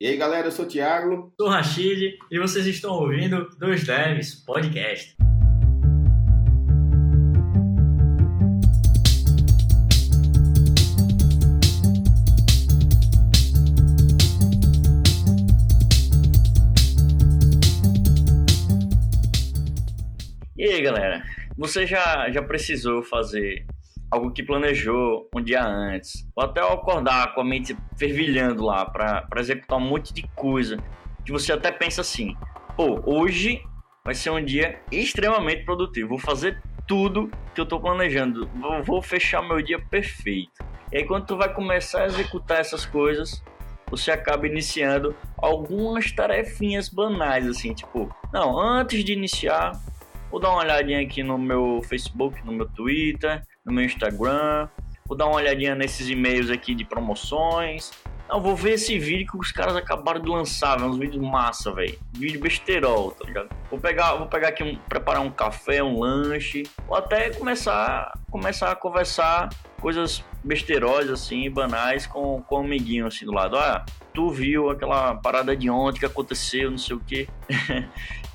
E aí, galera, eu sou o Thiago. Sou o Rachid e vocês estão ouvindo Dois Devs Podcast. E aí, galera? Você já, já precisou fazer algo que planejou um dia antes, ou até ao acordar com a mente fervilhando lá para executar um monte de coisa, que você até pensa assim: pô, hoje vai ser um dia extremamente produtivo, vou fazer tudo que eu tô planejando, vou, vou fechar meu dia perfeito. E aí, quando tu vai começar a executar essas coisas, você acaba iniciando algumas tarefinhas banais, assim, tipo, não, antes de iniciar, vou dar uma olhadinha aqui no meu Facebook, no meu Twitter, no meu Instagram, vou dar uma olhadinha nesses e-mails aqui de promoções. Não, vou ver esse vídeo que os caras acabaram de lançar, véio, uns vídeos massa, velho. Vídeo besterol, tá ligado? Vou pegar, vou pegar aqui um, preparar um café, um lanche, ou até começar, começar a conversar coisas besterosas assim, banais com, com um amiguinho assim do lado. Ah, tu viu aquela parada de ontem que aconteceu, não sei o que.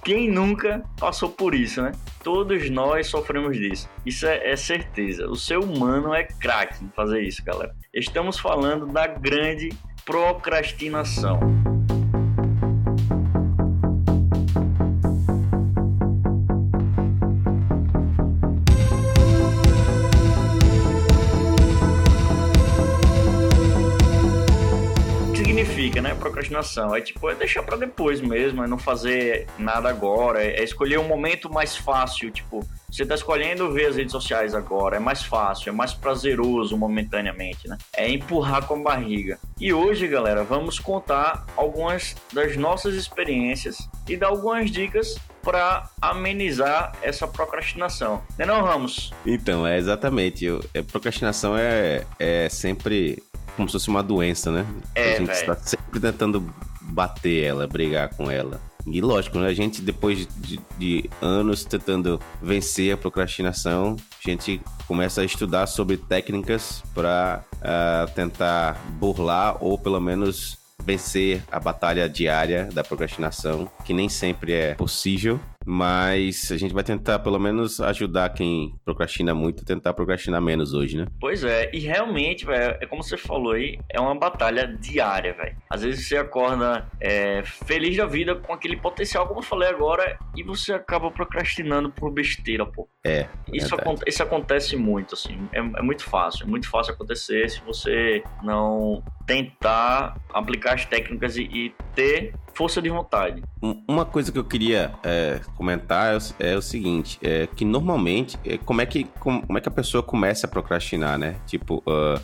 Quem nunca passou por isso, né? Todos nós sofremos disso. Isso é, é certeza. O ser humano é craque em fazer isso, galera. Estamos falando da grande procrastinação. Procrastinação. É tipo, é deixar para depois mesmo, é não fazer nada agora, é escolher um momento mais fácil, tipo, você tá escolhendo ver as redes sociais agora, é mais fácil, é mais prazeroso momentaneamente, né? É empurrar com a barriga. E hoje, galera, vamos contar algumas das nossas experiências e dar algumas dicas para amenizar essa procrastinação. Não é não, Ramos? Então, é exatamente. Eu, é, procrastinação é, é sempre como se fosse uma doença, né? É, a gente está sempre tentando bater ela, brigar com ela. E lógico, né? A gente, depois de, de, anos tentando vencer a procrastinação, a gente começa a estudar sobre técnicas para uh, ah, tentar burlar ou pelo menos vencer a batalha diária da procrastinação, que nem sempre é possível, mas a gente vai tentar pelo menos ajudar quem procrastina muito, tentar procrastinar menos hoje, né? Pois é, e realmente, velho, é como você falou aí, é uma batalha diária, velho. Às vezes você acorda é, feliz da vida com aquele potencial, como eu falei agora, e você acaba procrastinando por besteira, pô. É. Isso, aconte isso acontece muito, assim, é, é muito fácil, é muito fácil acontecer se você não tentar aplicar as técnicas e, e ter força de vontade. Uma coisa que eu queria é, comentar é, é, o seguinte, é que normalmente, é, como, é que, como, é que a pessoa começa a procrastinar, né? Tipo, uh,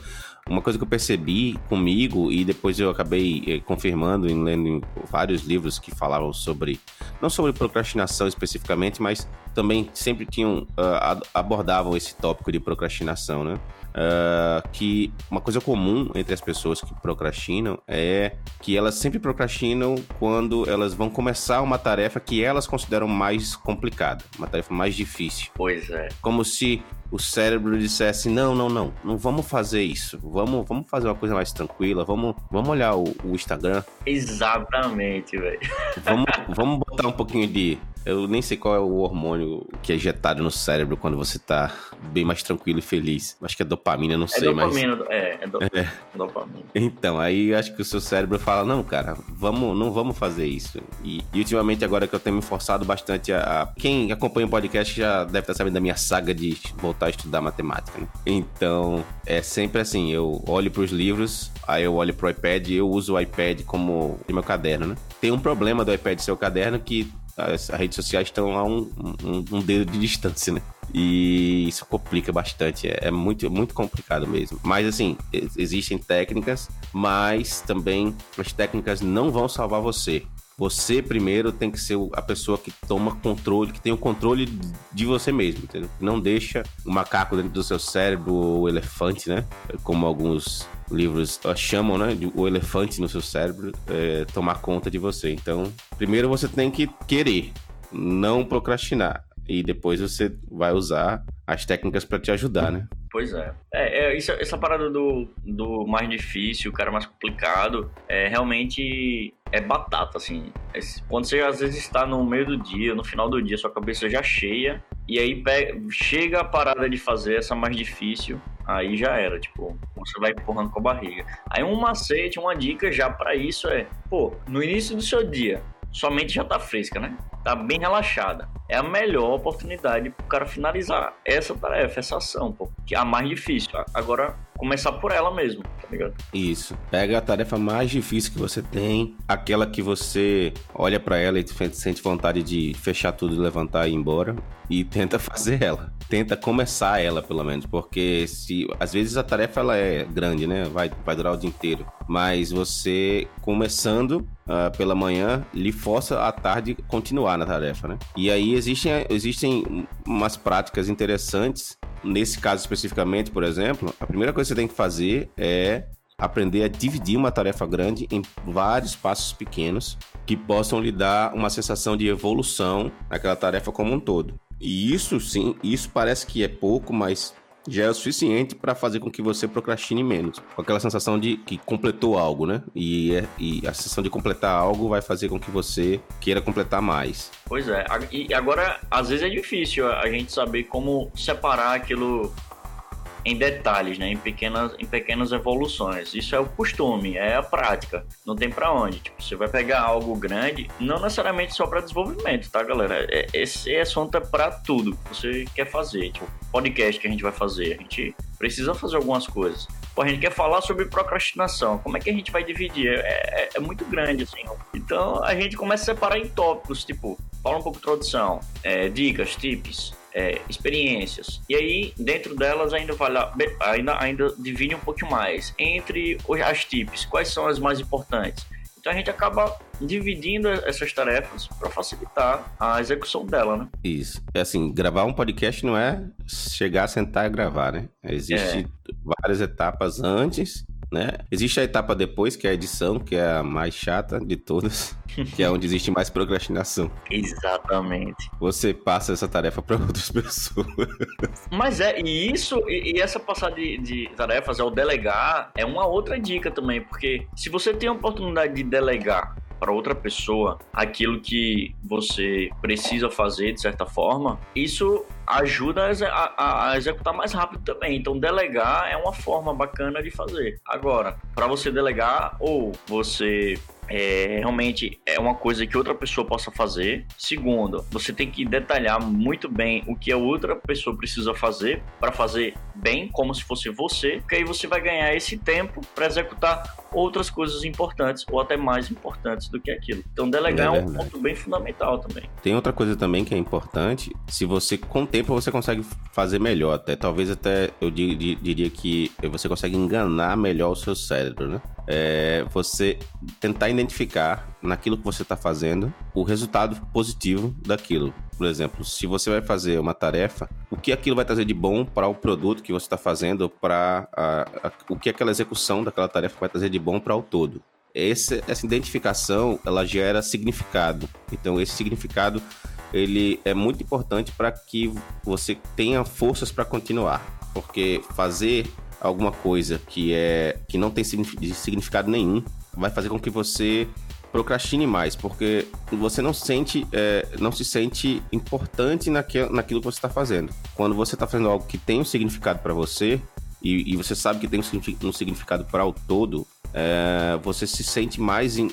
uma coisa que eu percebi comigo e depois eu acabei é, confirmando em lendo vários livros que falavam sobre, não sobre procrastinação especificamente, mas também sempre tinham, uh, abordavam esse tópico de procrastinação, né? Uh, que uma coisa comum entre as pessoas que procrastinam é que elas sempre procrastinam quando elas vão começar uma tarefa que elas consideram mais complicada, uma tarefa mais difícil. Pois é. Como se o cérebro dissesse: não, não, não, não vamos fazer isso, vamos, vamos fazer uma coisa mais tranquila, vamos, vamos olhar o, o Instagram. Exatamente, velho. Vamos, vamos botar um pouquinho de eu nem sei qual é o hormônio que é injetado no cérebro quando você tá bem mais tranquilo e feliz. Acho que é dopamina, não é sei, dopamina, mas. É, é, do... é dopamina. Então, aí acho que o seu cérebro fala: não, cara, vamos, não vamos fazer isso. E, e ultimamente, agora que eu tenho me forçado bastante a, a, Quem acompanha o podcast já deve estar sabendo da minha saga de voltar a estudar matemática, né? Então, é sempre assim: eu olho para os livros, aí eu olho pro iPad e eu uso o iPad como meu caderno, né? Tem um problema do iPad ser o caderno que as, as redes sociais estão a um, um, um, dedo de distância, né? E isso complica bastante, é, é muito, muito complicado mesmo. Mas assim, existem técnicas, mas também as técnicas não vão salvar você. Você primeiro tem que ser a pessoa que toma controle, que tem o controle de você mesmo, entendeu? Não deixa o macaco dentro do seu cérebro ou o elefante, né? Como alguns livros chamam, né? O elefante no seu cérebro é, tomar conta de você. Então, primeiro você tem que querer, não procrastinar. E depois você vai usar as técnicas para te ajudar, né? Pois é. é, é isso, essa parada do, do mais difícil, o cara mais complicado, é realmente é batata, assim. Quando você às vezes está no meio do dia, no final do dia, sua cabeça já cheia, e aí pega, chega a parada de fazer essa mais difícil, aí já era, tipo, você vai empurrando com a barriga. Aí um macete, uma dica já para isso é, pô, no início do seu dia, sua mente já tá fresca, né? Tá bem relaxada. É a melhor oportunidade pro cara finalizar essa tarefa, essa ação, pô, que é a mais difícil. Agora, começar por ela mesmo, tá ligado? Isso. Pega a tarefa mais difícil que você tem, aquela que você olha para ela e sente vontade de fechar tudo, levantar e ir embora, e tenta fazer ela. Tenta começar ela, pelo menos, porque se às vezes a tarefa ela é grande, né? Vai, vai durar o dia inteiro. Mas você começando uh, pela manhã lhe força à tarde continuar na tarefa, né? E aí existem, existem umas práticas interessantes Nesse caso especificamente, por exemplo, a primeira coisa que você tem que fazer é aprender a dividir uma tarefa grande em vários passos pequenos que possam lhe dar uma sensação de evolução naquela tarefa como um todo. E isso sim, isso parece que é pouco, mas já é o suficiente para fazer com que você procrastine menos. Com aquela sensação de que completou algo, né? E, é, e a sensação de completar algo vai fazer com que você queira completar mais. Pois é. E agora, às vezes é difícil a gente saber como separar aquilo em detalhes, né? em, pequenas, em pequenas evoluções. Isso é o costume, é a prática. Não tem para onde. Tipo, você vai pegar algo grande, não necessariamente só para desenvolvimento, tá, galera? É, esse assunto é para tudo que você quer fazer. Tipo, podcast que a gente vai fazer. A gente precisa fazer algumas coisas. Pô, a gente quer falar sobre procrastinação. Como é que a gente vai dividir? É, é, é muito grande, assim. Então a gente começa a separar em tópicos, tipo, fala um pouco de introdução, é, dicas, tips, é, experiências. E aí, dentro delas, ainda vai lá, ainda, ainda divide um pouco mais entre as tips, quais são as mais importantes. Então a gente acaba dividindo essas tarefas para facilitar a execução dela, né? Isso. É assim, gravar um podcast não é chegar, sentar e gravar, né? Existem é. várias etapas antes né? Existe a etapa depois, que é a edição, que é a mais chata de todas, que é onde existe mais procrastinação. Exatamente. Você passa essa tarefa para outras pessoas. Mas é, e isso, e, e essa passada de, de tarefas, é o delegar, é uma outra dica também, porque se você tem a oportunidade de delegar para outra pessoa aquilo que você precisa fazer de certa forma, isso ajuda a, a, a, executar mais rápido também. Então, delegar é uma forma bacana de fazer. Agora, para você delegar ou você é, realmente é uma coisa que outra pessoa possa fazer. Segundo, você tem que detalhar muito bem o que a outra pessoa precisa fazer para fazer bem, como se fosse você, porque aí você vai ganhar esse tempo para executar outras coisas importantes ou até mais importantes do que aquilo. Então, delegar é, é um ponto bem fundamental também. Tem outra coisa também que é importante, se você com o tempo você consegue fazer melhor, até talvez até eu diria que você consegue enganar melhor o seu cérebro, né? É você tentar identificar naquilo que você está fazendo o resultado positivo daquilo. Por exemplo, se você vai fazer uma tarefa, o que aquilo vai trazer de bom para o produto que você está fazendo, para o que aquela execução daquela tarefa vai trazer de bom para o todo. Esse, essa identificação ela gera significado. Então esse significado ele é muito importante para que você tenha forças para continuar, porque fazer alguma coisa que é que não tem significado nenhum vai fazer com que você procrastine mais, porque você não sente, é, não se sente importante naquilo, naquilo que você está fazendo. Quando você está fazendo algo que tem um significado para você e, e, você sabe que tem um significado para o todo, é, você se sente mais em,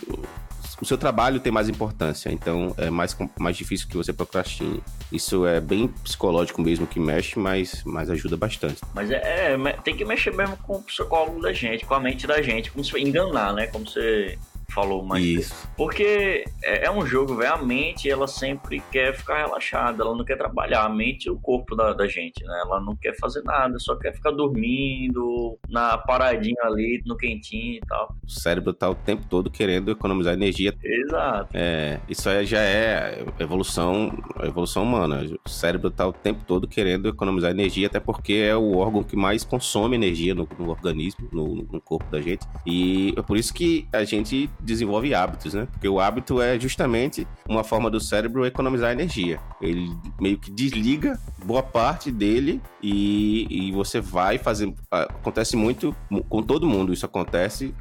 o seu trabalho tem mais importância, então é mais, mais difícil que você procrastine. Isso é bem psicológico mesmo que mexe, mas, mas ajuda bastante. Mas é, é tem que mexer mesmo com o psicólogo da gente, com a mente da gente, como se enganar, né? Como você falou mais. Isso. Porque é, é, um jogo, velho. A mente, ela sempre quer ficar relaxada, ela não quer trabalhar. A mente e o corpo da, da gente, né? Ela não quer fazer nada, só quer ficar dormindo, na paradinha ali, no quentinho e tal. O cérebro tá o tempo todo querendo economizar energia. Exato. É, isso aí já é evolução, evolução humana. O cérebro tá o tempo todo querendo economizar energia, até porque é o órgão que mais consome energia no, no organismo, no, no corpo da gente. E é por isso que a gente desenvolve hábitos, né? Porque o hábito é justamente uma forma do cérebro economizar energia. Ele meio que desliga boa parte dele e, e você vai fazer. Acontece muito com todo mundo. Isso acontece.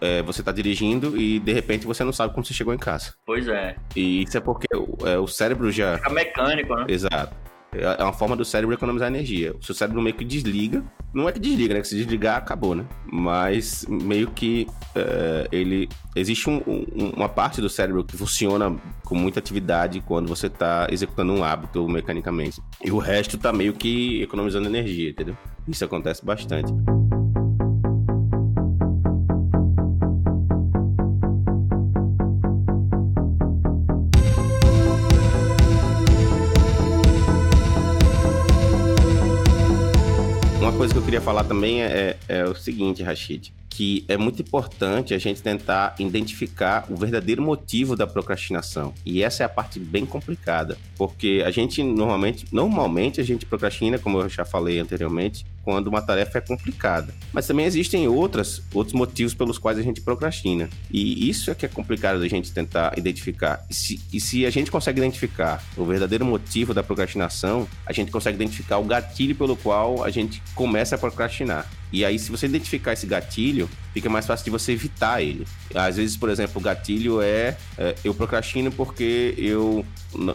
É, você tá dirigindo e de repente você não sabe como você chegou em casa. Pois é. E isso é porque é, o cérebro já. Fica mecânico, né? Exato. É, é uma forma do cérebro economizar energia. O seu cérebro meio que desliga. Não é que desliga, né? Que se desligar, acabou, né? Mas meio que é, ele. Existe um, um, uma parte do cérebro que funciona com muita atividade quando você está executando um hábito mecanicamente. E o resto tá meio que economizando energia, entendeu? Isso acontece bastante. Coisa que eu queria falar também é, é, é o seguinte, Rashid que é muito importante a gente tentar identificar o verdadeiro motivo da procrastinação. E essa é a parte bem complicada, porque a gente normalmente, normalmente a gente procrastina, como eu já falei anteriormente, quando uma tarefa é complicada. Mas também existem outras, outros motivos pelos quais a gente procrastina. E isso é que é complicado da gente tentar identificar. E se, e se a gente consegue identificar o verdadeiro motivo da procrastinação, a gente consegue identificar o gatilho pelo qual a gente começa a procrastinar. E aí, se você identificar esse gatilho, fica mais fácil de você evitar ele. Às vezes, por exemplo, o gatilho é, é eu procrastino porque eu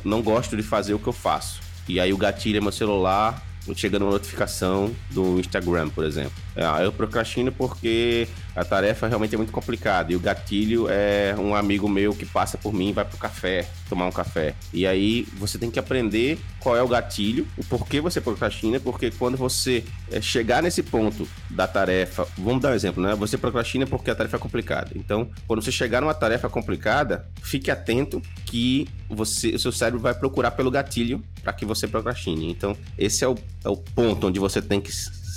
não gosto de fazer o que eu faço. E aí o gatilho é meu celular chegando uma notificação do Instagram, por exemplo. É, eu procrastino porque a tarefa realmente é muito complicada e o gatilho é um amigo meu que passa por mim e vai pro café, tomar um café. E aí você tem que aprender qual é o gatilho, o porquê você procrastina, porque quando você é, chegar nesse ponto da tarefa, vamos dar um exemplo, né? Você procrastina porque a tarefa é complicada. Então, quando você chegar numa tarefa complicada, fique atento que você, o seu cérebro vai procurar pelo gatilho para que você procrastine. Então, esse é o, é o ponto onde você tem que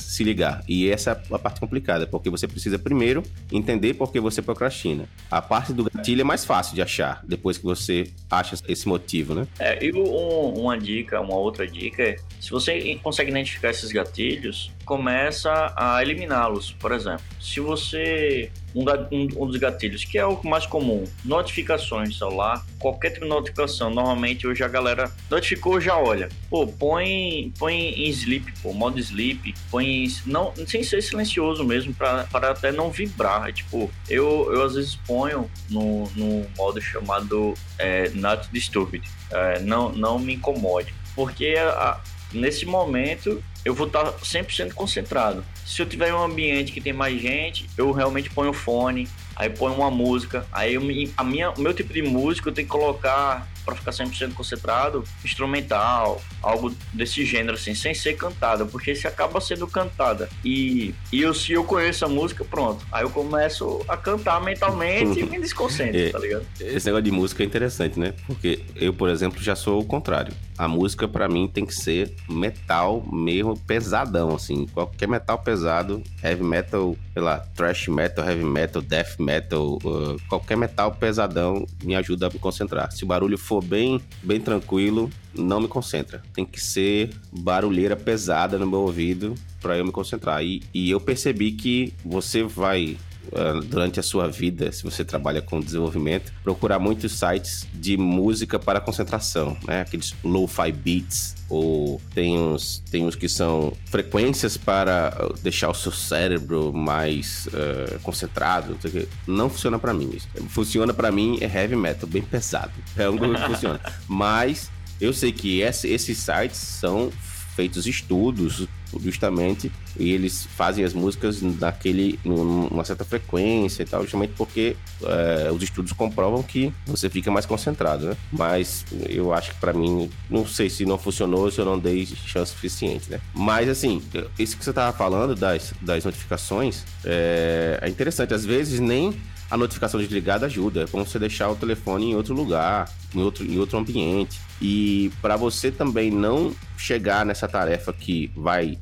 se ligar. E essa é a parte complicada, porque você precisa primeiro entender por que você procrastina. A parte do gatilho é mais fácil de achar, depois que você acha esse motivo, né? É, e um, uma dica, uma outra dica é, se você consegue identificar esses gatilhos, começa a eliminá-los. Por exemplo, se você um, um, um, dos gatilhos, que é o mais comum, notificações celular, qualquer tipo de notificação, normalmente hoje a galera notificou, já olha. Pô, põe, põe em sleep, pô, modo sleep, põe em, não, sem ser silencioso mesmo, para até não vibrar. É, tipo, eu, eu às vezes ponho no, no modo chamado é, Not Disturbed, é, não, não me incomode, porque a, nesse momento eu vou estar 100% concentrado. Se eu tiver um ambiente que tem mais gente, eu realmente ponho o fone, aí ponho uma música, aí eu, a minha, o meu tipo de música eu tenho que colocar para ficar 100% concentrado, instrumental, algo desse gênero assim, sem ser cantada, porque se acaba sendo cantada e, e eu, se eu conheço a música, pronto, aí eu começo a cantar mentalmente e me desconcentro, é, tá ligado? Esse negócio de música é interessante, né? Porque eu, por exemplo, já sou o contrário. A música para mim tem que ser metal mesmo pesadão, assim, qualquer metal pesado, heavy metal, sei lá, thrash metal, heavy metal, death metal, uh, qualquer metal pesadão me ajuda a me concentrar. Se o barulho for for bem, bem tranquilo, não me concentra. Tem que ser barulheira pesada no meu ouvido para eu me concentrar. E, e eu percebi que você vai durante a sua vida, se você trabalha com desenvolvimento, procurar muitos sites de música para concentração, né? Aqueles lo-fi beats, ou tem uns, tem uns que são frequências para deixar o seu cérebro mais uh, concentrado. Não funciona para mim isso. Funciona para mim é heavy metal, bem pesado. É um que funciona. Mas eu sei que esse, esses sites são feitos estudos justamente e eles fazem as músicas naquele numa certa frequência e tal justamente porque é, os estudos comprovam que você fica mais concentrado né? mas eu acho que para mim não sei se não funcionou se eu não dei chance suficiente né mas assim isso que você tava falando das, das notificações é, é interessante às vezes nem a notificação desligada ajuda. É como você deixar o telefone em outro lugar, em outro, em outro ambiente. E para você também não chegar nessa tarefa que vai.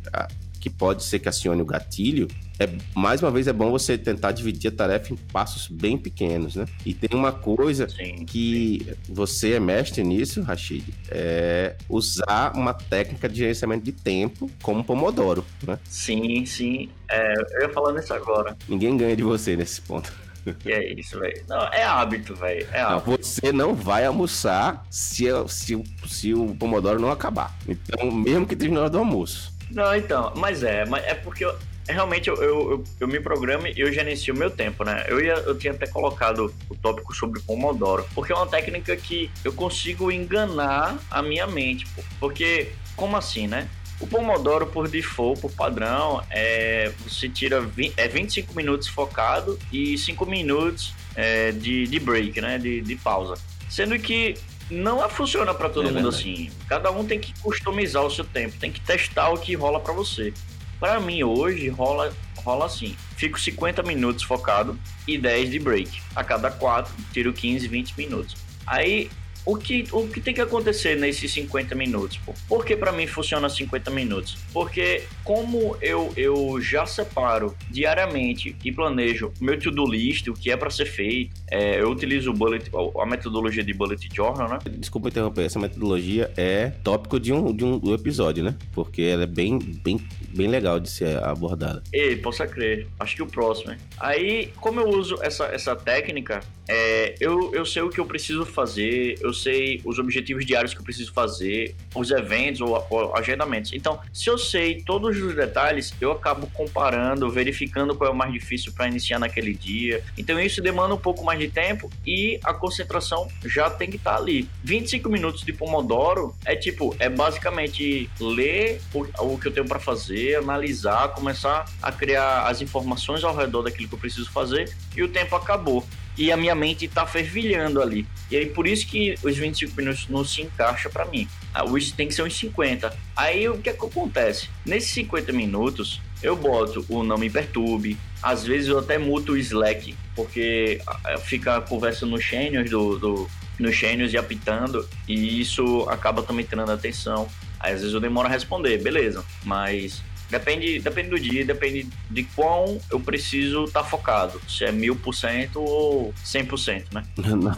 que pode ser que acione o gatilho, é, mais uma vez é bom você tentar dividir a tarefa em passos bem pequenos, né? E tem uma coisa sim, que sim. você é mestre nisso, Rashid, é usar uma técnica de gerenciamento de tempo como Pomodoro, né? Sim, sim. É, eu ia falar nisso agora. Ninguém ganha de você nesse ponto. E é isso, velho. Não, é hábito, velho. É não, você não vai almoçar se, se, se o Pomodoro não acabar. Então, mesmo que esteja na hora do almoço. Não, então, mas é, mas é porque eu, realmente eu, eu, eu, eu, me programo e eu gerencio o meu tempo, né? Eu, ia, eu tinha até colocado o tópico sobre Pomodoro, porque é uma técnica que eu consigo enganar a minha mente. Porque, como assim, né? O Pomodoro, por default, por padrão, é, você tira 20, é 25 minutos focado e 5 minutos é, de, de break, né? De, de pausa. Sendo que não funciona para todo é mundo assim. Cada um tem que customizar o seu tempo, tem que testar o que rola para você. Para mim hoje rola rola assim. Fico 50 minutos focado e 10 de break. A cada 4 tiro 15, 20 minutos. Aí o que, o que tem que acontecer nesses 50 minutos? Pô? Por que para mim funciona 50 minutos? Porque como eu, eu já separo diariamente e planejo meu to-do list, o que é para ser feito, é, eu utilizo bullet, a metodologia de bullet journal, né? Desculpa interromper, essa metodologia é tópico de um, de um episódio, né? Porque ela é bem, bem, bem legal de ser abordada. Ei, possa crer. Acho que o próximo, hein? Aí, como eu uso essa, essa técnica, é, eu, eu sei o que eu preciso fazer, eu sei os objetivos diários que eu preciso fazer, os eventos ou, ou, agendamentos. Então, se eu sei todos os detalhes, eu acabo comparando, verificando qual é o mais difícil para iniciar naquele dia. Então, isso demanda um pouco mais de tempo e a concentração já tem que estar tá ali. 25 minutos de Pomodoro é tipo, é basicamente ler o, o que eu tenho para fazer, analisar, começar a criar as informações ao redor daquilo que eu preciso fazer e o tempo acabou e a minha mente tá fervilhando ali. E aí por isso que os 25 minutos não se encaixa para mim. Ah, os tem que ser uns 50. Aí o que, é que acontece? Nesses 50 minutos, eu boto o não me perturbe. Às vezes eu até muto o Slack, porque ah, fica a conversa no Xenios do, do no e apitando, e isso acaba também tendo atenção. Aí às vezes eu demoro a responder, beleza. Mas Depende, depende do dia, depende de quão eu preciso estar tá focado. Se é mil por cento ou cem por cento, né? Não.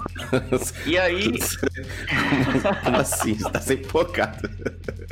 E aí. Como assim? Você tá sempre focado?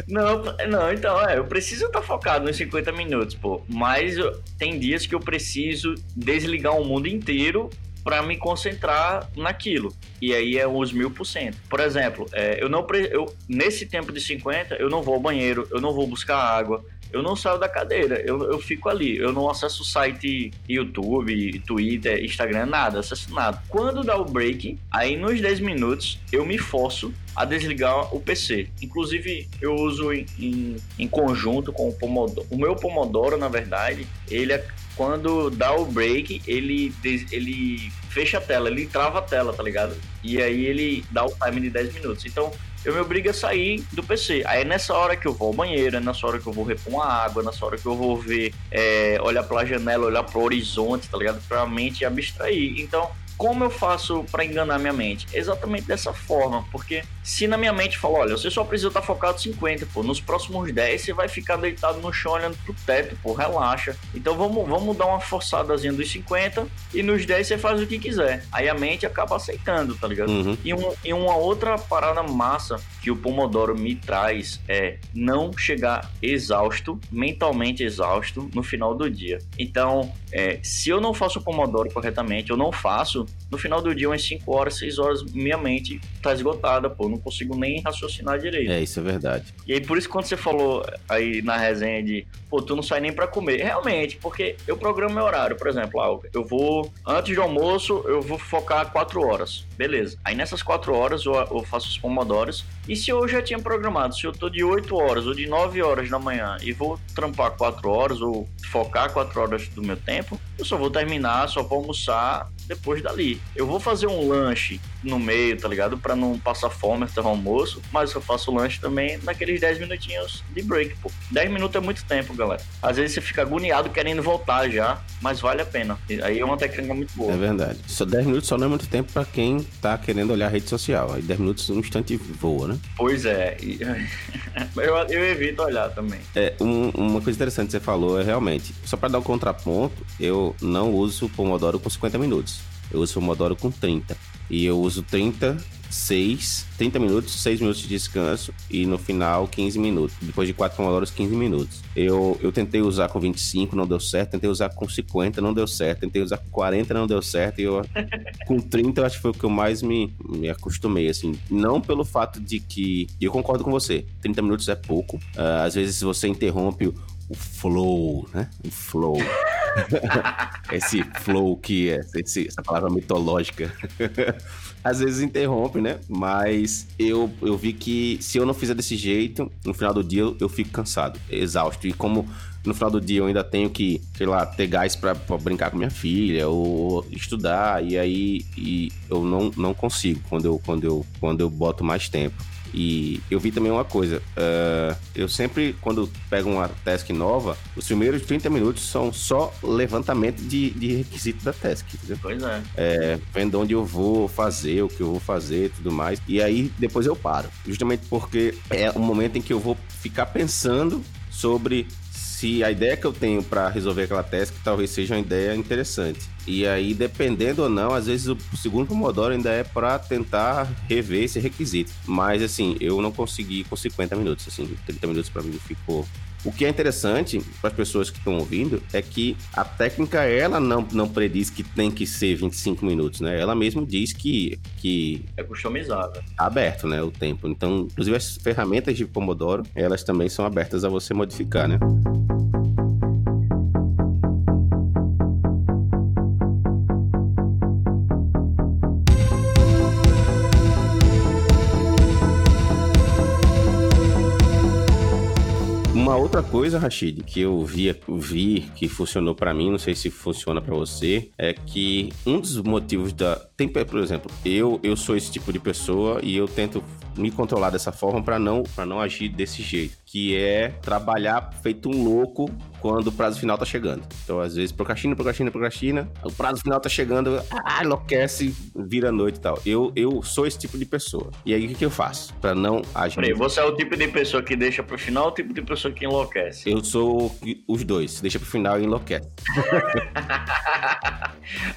Não, não, então, é, eu preciso estar tá focado nos 50 minutos, pô. Mas tem dias que eu preciso desligar o mundo inteiro para me concentrar naquilo. E aí é os mil por cento. Por exemplo, é, eu não eu, nesse tempo de 50, eu não vou ao banheiro, eu não vou buscar água, eu não saio da cadeira, eu, eu fico ali. Eu não acesso o site YouTube, Twitter, Instagram, nada, acesso nada. Quando dá o break, aí nos 10 minutos eu me forço a desligar o PC. Inclusive, eu uso em, em, em conjunto com o Pomodoro. O meu Pomodoro, na verdade, ele é quando dá o break, ele, ele fecha a tela, ele trava a tela, tá ligado? E aí ele dá o time de 10 minutos. Então, eu me obrigo a sair do PC. Aí é nessa hora que eu vou ao banheiro, é nessa hora que eu vou repor uma água, é nessa hora que eu vou ver, é, olhar pela janela, olhar pro horizonte, tá ligado? Pra mente abstrair. Então, como eu faço para enganar minha mente? Exatamente dessa forma, porque se na minha mente fala, olha, você só precisa estar tá focado 50, pô, nos próximos 10 você vai ficar deitado no chão olhando pro teto, pô, relaxa. Então vamos, vamos dar uma forçadazinha dos 50 e nos 10 você faz o que quiser. Aí a mente acaba aceitando, tá ligado? Uhum. E, um, e uma outra parada massa que o Pomodoro me traz é não chegar exausto, mentalmente exausto, no final do dia. Então, é, se eu não faço o Pomodoro corretamente, eu não faço, no final do dia, umas 5 horas, 6 horas, minha mente tá esgotada, pô, não consigo nem raciocinar direito. É, isso é verdade. E aí, por isso, quando você falou aí na resenha de, pô, tu não sai nem para comer, realmente, porque eu programo meu horário, por exemplo, ah, eu vou, antes do almoço, eu vou focar 4 horas, beleza. Aí nessas 4 horas eu, eu faço os pomodoros, e se eu já tinha programado, se eu tô de 8 horas ou de 9 horas da manhã e vou trampar 4 horas ou focar 4 horas do meu tempo, eu só vou terminar, só vou almoçar depois dali. Eu vou fazer um lanche no meio, tá ligado? Para não passar fome até o almoço, mas eu faço o lanche também naqueles 10 minutinhos de break, pô. 10 minutos é muito tempo, galera. Às vezes você fica agoniado querendo voltar já, mas vale a pena. Aí é uma técnica muito boa. É verdade. Só 10 minutos só não é muito tempo para quem tá querendo olhar a rede social. Aí 10 minutos um instante voa, né? Pois é. eu, eu evito olhar também. É, um, uma coisa interessante que você falou é realmente, só para dar um contraponto, eu não uso Pomodoro com 50 minutos. Eu uso Pomodoro com 30. E eu uso 30 6, 30 minutos, 6 minutos de descanso e no final 15 minutos. Depois de 4 horas, 15 minutos. Eu, eu tentei usar com 25, não deu certo. Tentei usar com 50, não deu certo. Tentei usar com 40, não deu certo. E eu, com 30, eu acho que foi o que eu mais me, me acostumei, assim. Não pelo fato de que. Eu concordo com você, 30 minutos é pouco. Uh, às vezes você interrompe o flow, né? O flow. esse flow que é esse, essa palavra mitológica. Às vezes interrompe, né? Mas eu, eu vi que se eu não fizer desse jeito, no final do dia eu, eu fico cansado, exausto. E como no final do dia eu ainda tenho que, sei lá, ter gás pra, pra brincar com minha filha ou estudar, e aí e eu não, não consigo quando eu, quando, eu, quando eu boto mais tempo. E eu vi também uma coisa, uh, eu sempre, quando pego uma task nova, os primeiros 30 minutos são só levantamento de, de requisito da task, entendeu? Pois é. é. Vendo onde eu vou fazer, o que eu vou fazer tudo mais. E aí depois eu paro. Justamente porque é o momento em que eu vou ficar pensando sobre se a ideia que eu tenho para resolver aquela task talvez seja uma ideia interessante. E aí, dependendo ou não, às vezes o segundo Pomodoro ainda é para tentar rever esse requisito. Mas assim, eu não consegui com 50 minutos, assim, 30 minutos para mim ficou o que é interessante para as pessoas que estão ouvindo é que a técnica ela não, não prediz que tem que ser 25 minutos, né? Ela mesmo diz que que é customizada. Tá aberto, né, o tempo. Então, inclusive as ferramentas de Pomodoro, elas também são abertas a você modificar, né? Coisa, Rashid, que eu vi, vi que funcionou para mim, não sei se funciona para você, é que um dos motivos da. Tem, por exemplo, eu, eu sou esse tipo de pessoa e eu tento me controlar dessa forma para não, não agir desse jeito que é trabalhar feito um louco quando o prazo final tá chegando. Então, às vezes, procrastina, procrastina, procrastina, o prazo final tá chegando, ah, enlouquece, vira noite e tal. Eu, eu sou esse tipo de pessoa. E aí, o que, que eu faço? Pra não agir. Peraí, você é o tipo de pessoa que deixa pro final ou o tipo de pessoa que enlouquece? Eu sou os dois. Deixa pro final e enlouquece.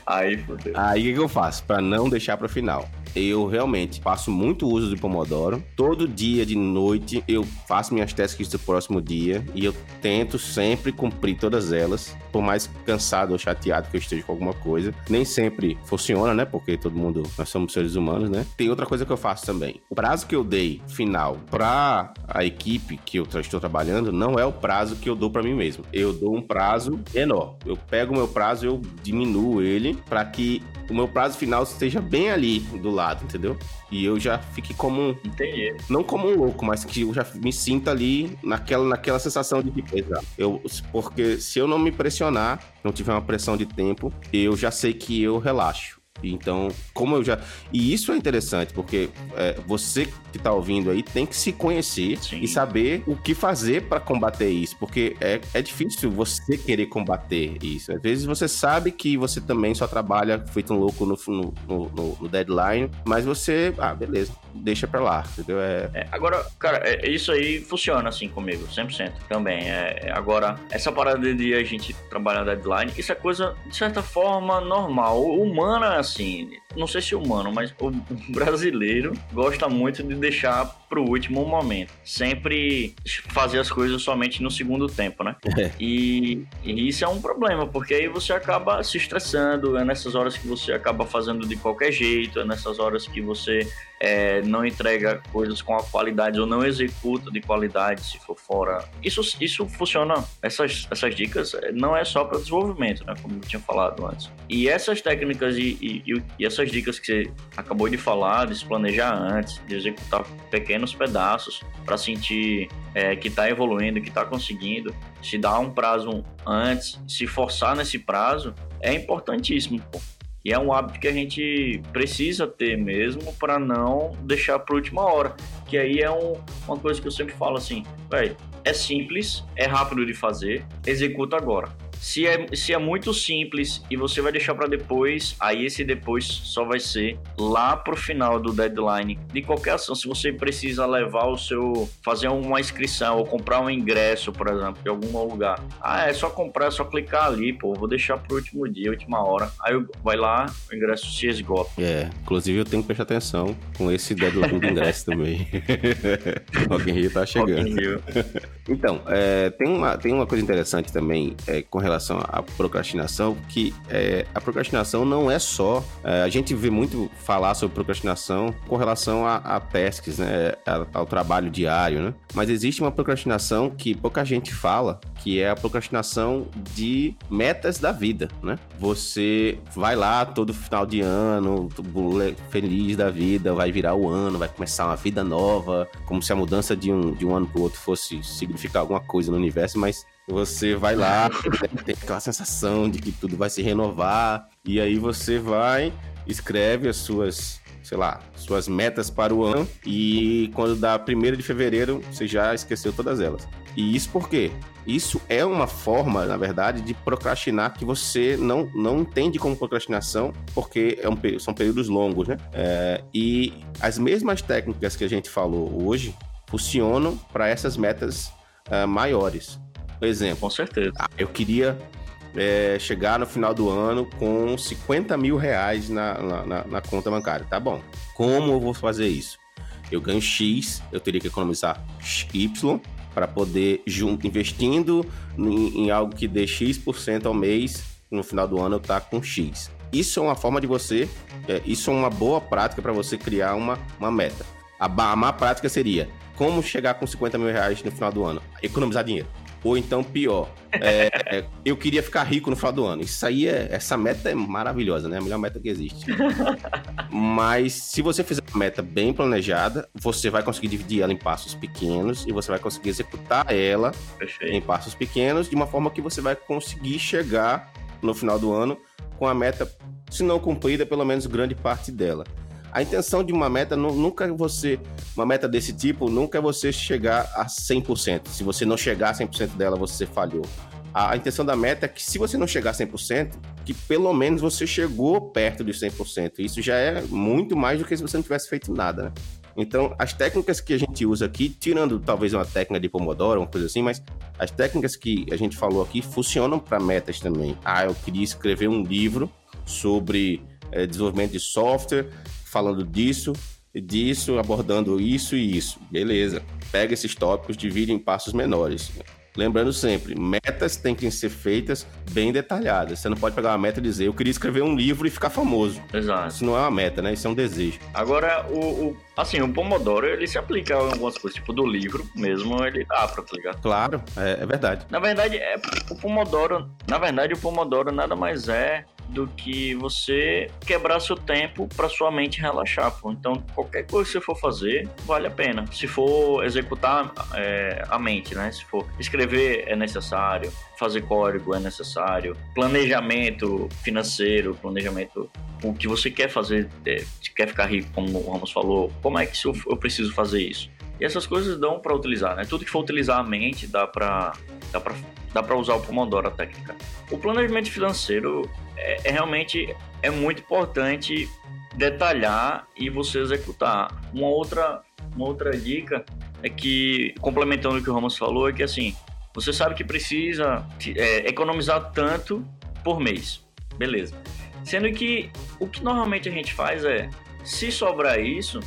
aí, fodeu. Aí, o que, que eu faço? Pra não deixar pro final eu realmente faço muito uso de Pomodoro. Todo dia de noite eu faço minhas tasks do próximo dia e eu tento sempre cumprir todas elas, por mais cansado ou chateado que eu esteja com alguma coisa. Nem sempre funciona, né? Porque todo mundo, nós somos seres humanos, né? Tem outra coisa que eu faço também. O prazo que eu dei final para a equipe que eu estou trabalhando não é o prazo que eu dou para mim mesmo. Eu dou um prazo menor. Eu pego o meu prazo, eu diminuo ele para que o meu prazo final esteja bem ali do lado, entendeu? E eu já fique como um. Entendi. Não como um louco, mas que eu já me sinta ali naquela, naquela sensação de riqueza. Eu, porque se eu não me pressionar, não tiver uma pressão de tempo, eu já sei que eu relaxo. Então, como eu já. E isso é interessante, porque é, você que tá ouvindo aí tem que se conhecer Sim. e saber o que fazer para combater isso. Porque é, é difícil você querer combater isso. Às vezes você sabe que você também só trabalha feito um louco no, no, no, no deadline, mas você. Ah, beleza, deixa pra lá, entendeu? É... é agora, cara, é, isso aí funciona assim comigo, 100% também. É, é, agora, essa parada de a gente trabalhar deadline, isso é coisa, de certa forma, normal, humana assim, não sei se humano, mas o brasileiro gosta muito de deixar pro último momento. Sempre fazer as coisas somente no segundo tempo, né? É. E, e, isso é um problema, porque aí você acaba se estressando, é nessas horas que você acaba fazendo de qualquer jeito, é nessas horas que você é, não entrega coisas com a qualidade ou não executa de qualidade se for fora. Isso, isso funciona, essas, essas dicas é, não é só para desenvolvimento, né? Como eu tinha falado antes. E essas técnicas e, e, e essas dicas que você acabou de falar, de se planejar antes, de executar pequenos pedaços para sentir é, que está evoluindo, que está conseguindo, se dar um prazo antes, se forçar nesse prazo, é importantíssimo. Pô. E é um hábito que a gente precisa ter mesmo para não deixar para última hora. Que aí é um, uma coisa que eu sempre falo assim, é simples, é rápido de fazer, executa agora. Se é, se é muito simples e você vai deixar para depois, aí esse depois só vai ser lá pro final do deadline de qualquer ação. Se você precisa levar o seu. fazer uma inscrição ou comprar um ingresso, por exemplo, de algum lugar. Ah, é só comprar, é só clicar ali, pô. Vou deixar pro último dia, última hora. Aí vai lá, o ingresso se esgota. É, inclusive eu tenho que prestar atenção com esse deadline do ingresso também. Rock in Rio tá chegando. Rio. então, é, tem, uma, tem uma coisa interessante também é, com relação à procrastinação, que é, a procrastinação não é só. É, a gente vê muito falar sobre procrastinação com relação a, a tasks, né? ao trabalho diário, né? Mas existe uma procrastinação que pouca gente fala, que é a procrastinação de metas da vida, né? Você vai lá todo final de ano, feliz da vida, vai virar o ano, vai começar uma vida nova, como se a mudança de um, de um ano para o outro fosse significar alguma coisa no universo, mas você vai lá, tem aquela sensação de que tudo vai se renovar, e aí você vai, escreve as suas sei lá, suas metas para o ano e quando dá 1 de fevereiro você já esqueceu todas elas. E isso por quê? Isso é uma forma, na verdade, de procrastinar que você não, não entende como procrastinação, porque é um, são períodos longos, né? É, e as mesmas técnicas que a gente falou hoje funcionam para essas metas uh, maiores. Por exemplo, com certeza. Ah, eu queria é, chegar no final do ano com 50 mil reais na, na, na, conta bancária. Tá bom. Como eu vou fazer isso? Eu ganho X, eu teria que economizar Y para poder, junto, investindo em, em, algo que dê X% ao mês, no final do ano eu tá com X. Isso é uma forma de você, é, isso é uma boa prática para você criar uma, uma meta. A, a má prática seria como chegar com 50 mil reais no final do ano? Economizar dinheiro. Ou então, pior, é, é, eu queria ficar rico no final do ano. Isso aí é. Essa meta é maravilhosa, né? A melhor meta que existe. Mas se você fizer uma meta bem planejada, você vai conseguir dividir ela em passos pequenos e você vai conseguir executar ela Perfeito. em passos pequenos de uma forma que você vai conseguir chegar no final do ano com a meta, se não cumprida, pelo menos grande parte dela. A intenção de uma meta nunca é você, uma meta desse tipo, nunca é você chegar a 100%. Se você não chegar a 100% dela, você falhou. A, a intenção da meta é que se você não chegar a 100%, que pelo menos você chegou perto de 100%. Isso já é muito mais do que se você não tivesse feito nada, né? Então, as técnicas que a gente usa aqui, tirando talvez uma técnica de Pomodoro, uma coisa assim, mas as técnicas que a gente falou aqui funcionam para metas também. Ah, eu queria escrever um livro sobre é, desenvolvimento de software falando disso, disso, abordando isso e isso. Beleza. Pega esses tópicos, divide em passos menores. Lembrando sempre, metas têm que ser feitas bem detalhadas. Você não pode pegar uma meta e dizer, eu queria escrever um livro e ficar famoso. Exato. Isso não é uma meta, né? Isso é um desejo. Agora, o, o assim, o Pomodoro, ele se aplica a algumas coisas, tipo do livro mesmo, ele dá pra aplicar. Claro, é, é verdade. Na verdade, é, o Pomodoro, na verdade, o Pomodoro nada mais é do que você quebrar seu tempo para sua mente relaxar. Pô. Então, qualquer coisa que você for fazer, vale a pena. Se for executar é, a mente, né? Se for escrever, é necessário. Fazer código é necessário. Planejamento financeiro, planejamento o que você quer fazer, é, quer ficar rico, como o Ramos falou, como é que eu, eu preciso fazer isso? E essas coisas dão para utilizar, né? Tudo que for utilizar a mente dá para dá para dá para usar o Pomodoro a técnica. O planejamento financeiro é, é, realmente é muito importante detalhar e você executar. Uma outra uma outra dica é que complementando o que o Ramos falou é que assim você sabe que precisa é, economizar tanto por mês, beleza? Sendo que o que normalmente a gente faz é se sobrar isso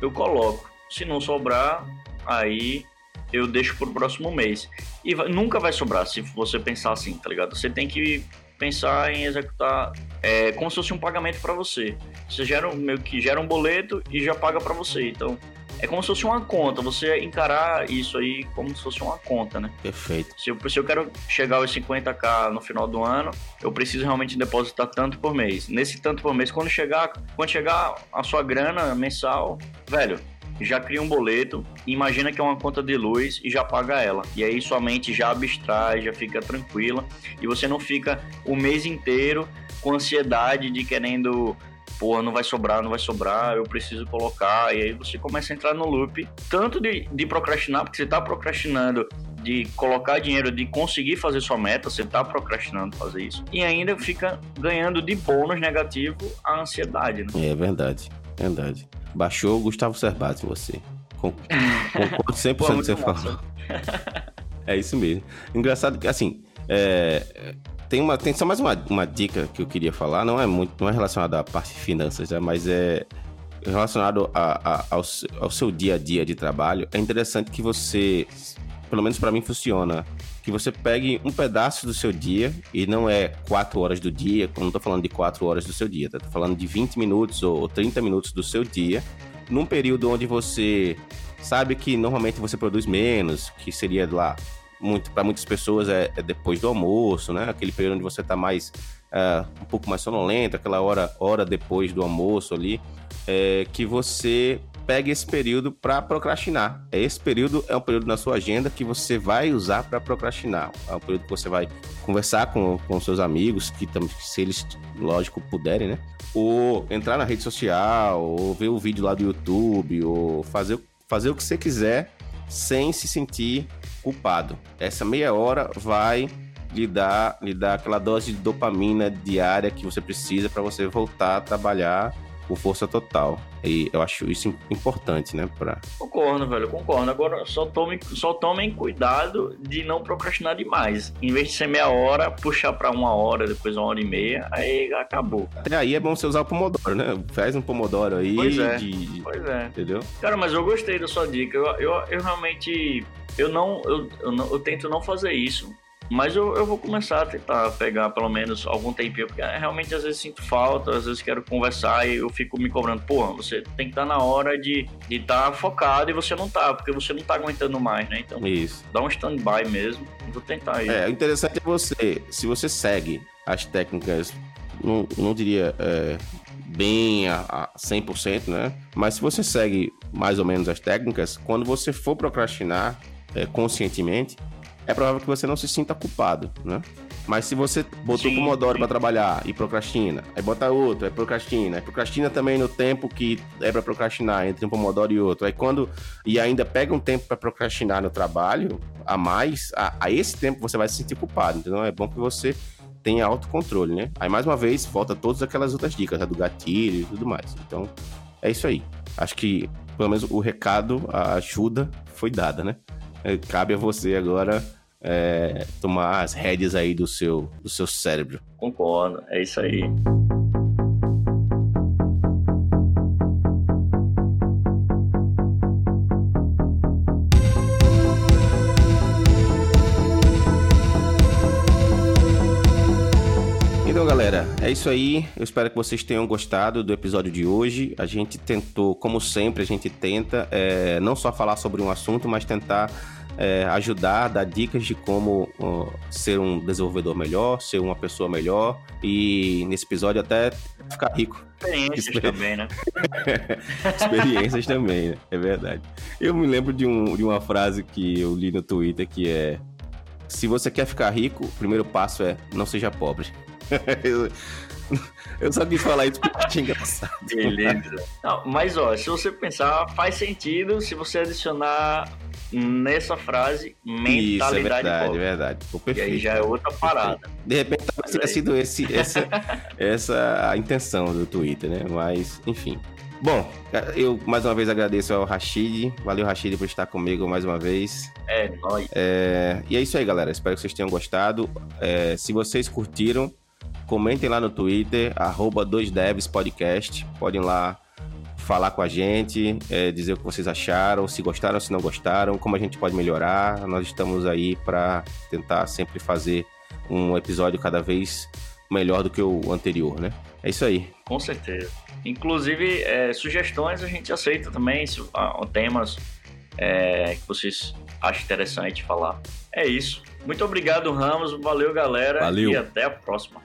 eu coloco, se não sobrar aí eu deixo pro próximo mês. E vai, nunca vai sobrar se você pensar assim, tá ligado? Você tem que pensar em executar é, como se fosse um pagamento para você. Você gera meio que gera um boleto e já paga para você. Então, é como se fosse uma conta, você encarar isso aí como se fosse uma conta, né? Perfeito. Se eu, se eu quero chegar aos 50k no final do ano, eu preciso realmente depositar tanto por mês. Nesse tanto por mês, quando chegar, quando chegar a sua grana mensal, velho, já cria um boleto, imagina que é uma conta de luz e já paga ela. E aí sua mente já abstrai, já fica tranquila e você não fica o mês inteiro com ansiedade de querendo porra, não vai sobrar, não vai sobrar, eu preciso colocar. E aí você começa a entrar no loop, tanto de, de procrastinar, porque você está procrastinando de colocar dinheiro, de conseguir fazer sua meta, você tá procrastinando fazer isso, e ainda fica ganhando de bônus negativo a ansiedade, né? É verdade, verdade. Baixou o Gustavo Cerbasi você. Concordo 100% com o que você falou. é isso mesmo. Engraçado que, assim, é, tem, uma, tem só mais uma, uma dica que eu queria falar, não é muito, não é relacionada à parte de finanças, né, mas é relacionado a, a, ao, ao seu dia a dia de trabalho. É interessante que você, pelo menos para mim funciona, que você pegue um pedaço do seu dia, e não é quatro horas do dia, não estou falando de quatro horas do seu dia, tá? Tô falando de 20 minutos ou 30 minutos do seu dia, num período onde você sabe que normalmente você produz menos, que seria lá muito para muitas pessoas é, é, depois do almoço, né? Aquele período onde você está mais uh, um pouco mais sonolento, aquela hora hora depois do almoço ali, é, que você pegue esse período para procrastinar. Esse período é um período na sua agenda que você vai usar para procrastinar. É um período que você vai conversar com, com seus amigos, que se eles, lógico, puderem, né? Ou entrar na rede social, ou ver o vídeo lá do YouTube, ou fazer, fazer o que você quiser sem se sentir culpado. Essa meia hora vai lhe dar, lhe dar aquela dose de dopamina diária que você precisa para você voltar a trabalhar com força total. E eu acho isso importante, né? Pra... Concordo, velho, concordo. Agora, só tomem, só tomem cuidado de não procrastinar demais. Em vez de ser meia hora, puxar para uma hora, depois uma hora e meia, aí acabou. Até aí é bom você usar o Pomodoro, né? Faz um Pomodoro aí. Pois é. De... Pois é. Entendeu? Cara, mas eu gostei da sua dica. Eu, eu, eu realmente. Eu não. Eu, eu, não, eu tento não fazer isso. Mas eu, eu vou começar a tentar pegar pelo menos algum tempinho, porque realmente às vezes sinto falta, às vezes quero conversar e eu fico me cobrando, porra, você tem que estar tá na hora de estar tá focado e você não tá, porque você não tá aguentando mais, né? Então, isso. dá um stand-by mesmo, vou tentar aí. É, o interessante é você, se você segue as técnicas, não, não diria é, bem a, a 100%, né? Mas se você segue mais ou menos as técnicas, quando você for procrastinar é, conscientemente, é provável que você não se sinta culpado, né? Mas se você botou o Pomodoro para trabalhar e procrastina, aí bota outro, aí procrastina, aí procrastina também no tempo que é para procrastinar entre um Pomodoro e outro. Aí quando e ainda pega um tempo para procrastinar no trabalho a mais, a, a, esse tempo você vai se sentir culpado. Então é bom que você tenha autocontrole, né? Aí mais uma vez volta todas aquelas outras dicas, né, do gatilho e tudo mais. Então é isso aí. Acho que pelo menos o recado, a ajuda foi dada, né? É, cabe a você agora é, tomar as rédeas aí do seu, do seu cérebro. Concordo, é isso aí. Então, galera, é isso aí. Eu espero que vocês tenham gostado do episódio de hoje. A gente tentou, como sempre, a gente tenta é, não só falar sobre um assunto, mas tentar é, ajudar, dar dicas de como uh, ser um desenvolvedor melhor, ser uma pessoa melhor e nesse episódio até ficar rico. Experiências Exper... também, né? Experiências também, né? É verdade. Eu me lembro de, um, de uma frase que eu li no Twitter que é se você quer ficar rico, o primeiro passo é não seja pobre. Eu só quis falar isso porque achei engraçado. Beleza. Não, mas ó, se você pensar, faz sentido se você adicionar nessa frase mentalidade Isso, é verdade, pobre. é verdade. Pô, perfeito, e aí já é outra parada. De repente talvez tenha sido esse, essa, essa a intenção do Twitter, né? Mas, enfim. Bom, eu mais uma vez agradeço ao Rashid. Valeu, Rashid, por estar comigo mais uma vez. É, nóis. É, e é isso aí, galera. Espero que vocês tenham gostado. É, se vocês curtiram, comentem lá no Twitter, arroba 2devspodcast. Podem lá falar com a gente, é, dizer o que vocês acharam, se gostaram, se não gostaram, como a gente pode melhorar. Nós estamos aí para tentar sempre fazer um episódio cada vez melhor do que o anterior, né? É isso aí. Com certeza. Inclusive, é, sugestões a gente aceita também, se, ah, temas é, que vocês acham interessante falar. É isso. Muito obrigado, Ramos. Valeu, galera. Valeu. E até a próxima.